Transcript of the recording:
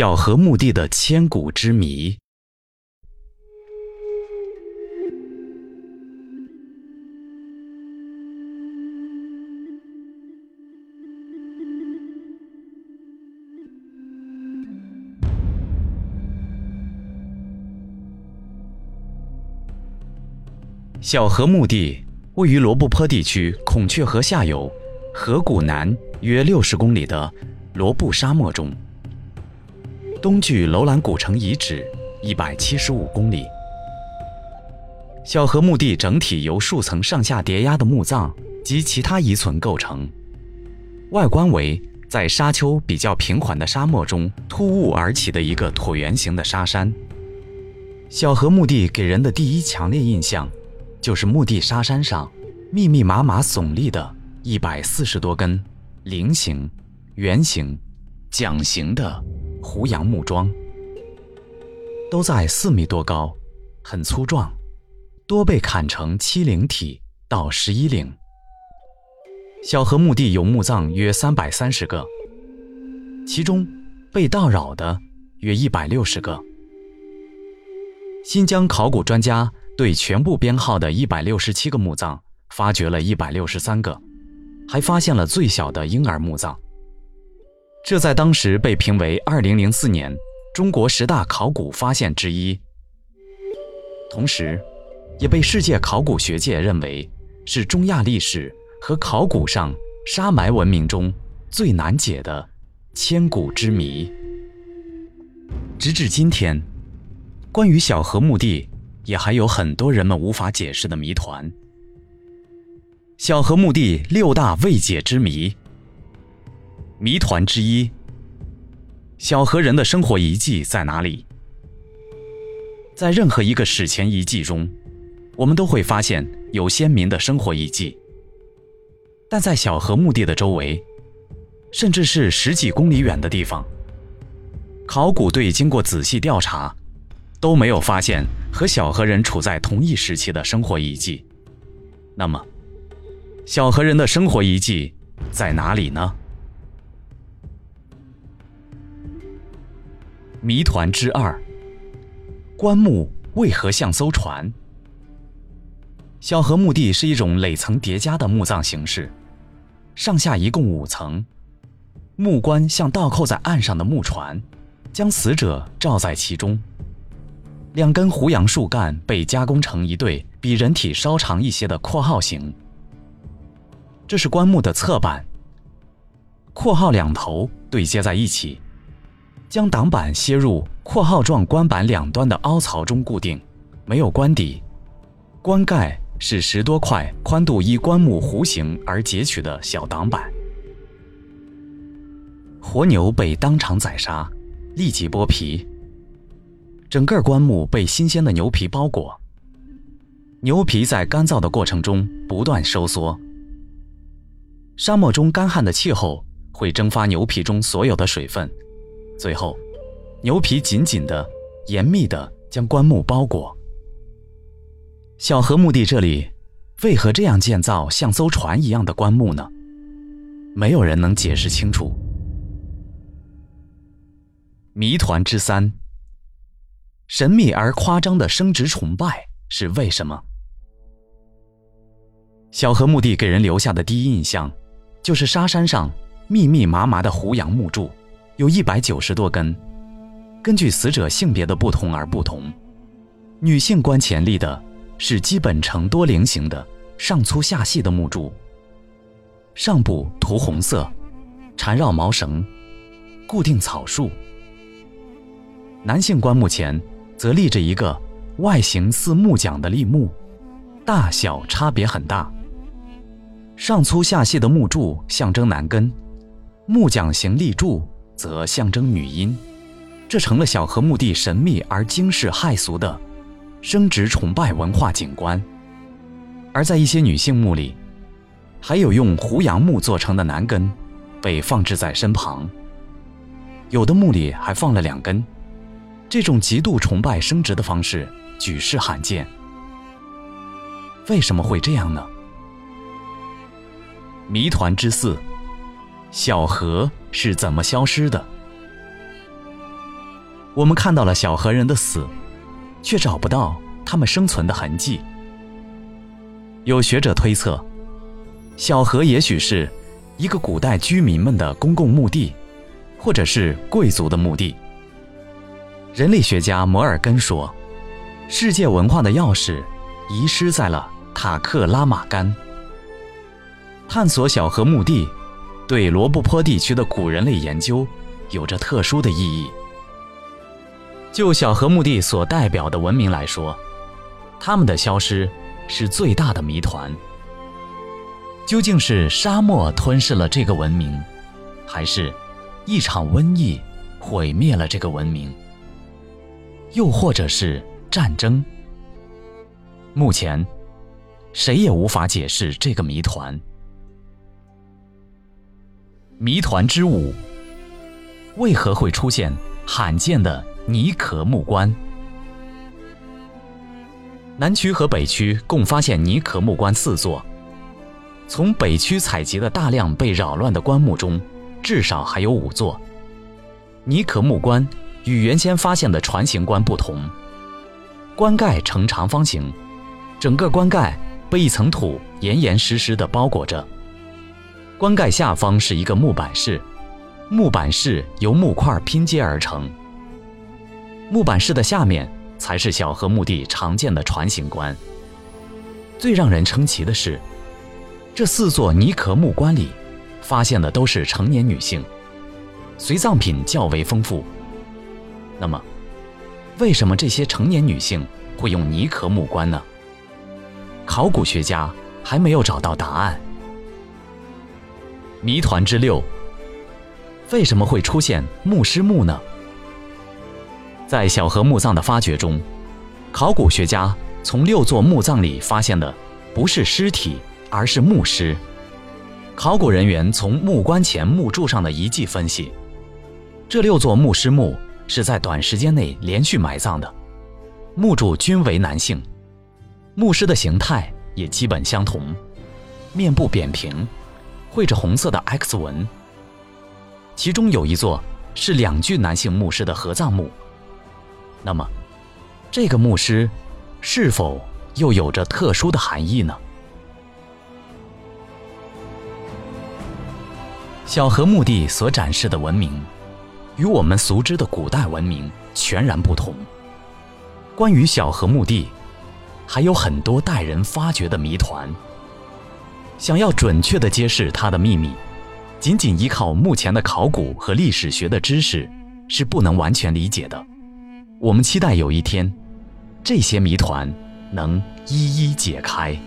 小河墓地的千古之谜。小河墓地位于罗布泊地区孔雀河下游，河谷南约六十公里的罗布沙漠中。东距楼兰古城遗址一百七十五公里。小河墓地整体由数层上下叠压的墓葬及其他遗存构成，外观为在沙丘比较平缓的沙漠中突兀而起的一个椭圆形的沙山。小河墓地给人的第一强烈印象，就是墓地沙山上密密麻麻耸立的一百四十多根菱形、圆形、桨形的。胡杨木桩都在四米多高，很粗壮，多被砍成七零体到十一零。小河墓地有墓葬约三百三十个，其中被盗扰的约一百六十个。新疆考古专家对全部编号的一百六十七个墓葬发掘了一百六十三个，还发现了最小的婴儿墓葬。这在当时被评为2004年中国十大考古发现之一，同时，也被世界考古学界认为是中亚历史和考古上沙埋文明中最难解的千古之谜。直至今天，关于小河墓地，也还有很多人们无法解释的谜团。小河墓地六大未解之谜。谜团之一：小河人的生活遗迹在哪里？在任何一个史前遗迹中，我们都会发现有先民的生活遗迹，但在小河墓地的周围，甚至是十几公里远的地方，考古队经过仔细调查，都没有发现和小河人处在同一时期的生活遗迹。那么，小河人的生活遗迹在哪里呢？谜团之二：棺木为何像艘船？小河墓地是一种垒层叠加的墓葬形式，上下一共五层，木棺像倒扣在岸上的木船，将死者罩在其中。两根胡杨树干被加工成一对比人体稍长一些的括号形，这是棺木的侧板。括号两头对接在一起。将挡板楔入括号状棺板两端的凹槽中固定，没有棺底。棺盖是十多块宽度依棺木弧形而截取的小挡板。活牛被当场宰杀，立即剥皮。整个棺木被新鲜的牛皮包裹。牛皮在干燥的过程中不断收缩。沙漠中干旱的气候会蒸发牛皮中所有的水分。最后，牛皮紧紧的、严密的将棺木包裹。小河墓地这里，为何这样建造像艘船一样的棺木呢？没有人能解释清楚。谜团之三：神秘而夸张的生殖崇拜是为什么？小河墓地给人留下的第一印象，就是沙山上密密麻麻的胡杨木柱。有一百九十多根，根据死者性别的不同而不同。女性棺前立的是基本呈多菱形的上粗下细的木柱，上部涂红色，缠绕毛绳，固定草树。男性棺木前则立着一个外形似木桨的立木，大小差别很大。上粗下细的木柱象征男根，木桨形立柱。则象征女阴，这成了小河墓地神秘而惊世骇俗的生殖崇拜文化景观。而在一些女性墓里，还有用胡杨木做成的男根被放置在身旁，有的墓里还放了两根。这种极度崇拜生殖的方式举世罕见。为什么会这样呢？谜团之四。小河是怎么消失的？我们看到了小河人的死，却找不到他们生存的痕迹。有学者推测，小河也许是一个古代居民们的公共墓地，或者是贵族的墓地。人类学家摩尔根说：“世界文化的钥匙遗失在了塔克拉玛干。”探索小河墓地，对罗布泊地区的古人类研究有着特殊的意义。就小河墓地所代表的文明来说，他们的消失是最大的谜团。究竟是沙漠吞噬了这个文明，还是一场瘟疫毁灭了这个文明？又或者是战争？目前，谁也无法解释这个谜团。谜团之五：为何会出现罕见的泥壳木棺？南区和北区共发现泥壳木棺四座。从北区采集的大量被扰乱的棺木中，至少还有五座泥壳木棺。与原先发现的船形棺不同，棺盖呈长方形，整个棺盖被一层土严严实实地包裹着。棺盖下方是一个木板室，木板室由木块拼接而成。木板室的下面才是小河墓地常见的船形棺。最让人称奇的是，这四座泥壳木棺里发现的都是成年女性，随葬品较为丰富。那么，为什么这些成年女性会用泥壳木棺呢？考古学家还没有找到答案。谜团之六：为什么会出现牧师墓呢？在小河墓葬的发掘中，考古学家从六座墓葬里发现的不是尸体，而是墓尸。考古人员从木棺前木柱上的遗迹分析，这六座牧师墓。是在短时间内连续埋葬的，墓主均为男性，墓尸的形态也基本相同，面部扁平，绘着红色的 X 纹。其中有一座是两具男性墓师的合葬墓。那么，这个墓师是否又有着特殊的含义呢？小河墓地所展示的文明。与我们熟知的古代文明全然不同。关于小河墓地，还有很多待人发掘的谜团。想要准确地揭示它的秘密，仅仅依靠目前的考古和历史学的知识是不能完全理解的。我们期待有一天，这些谜团能一一解开。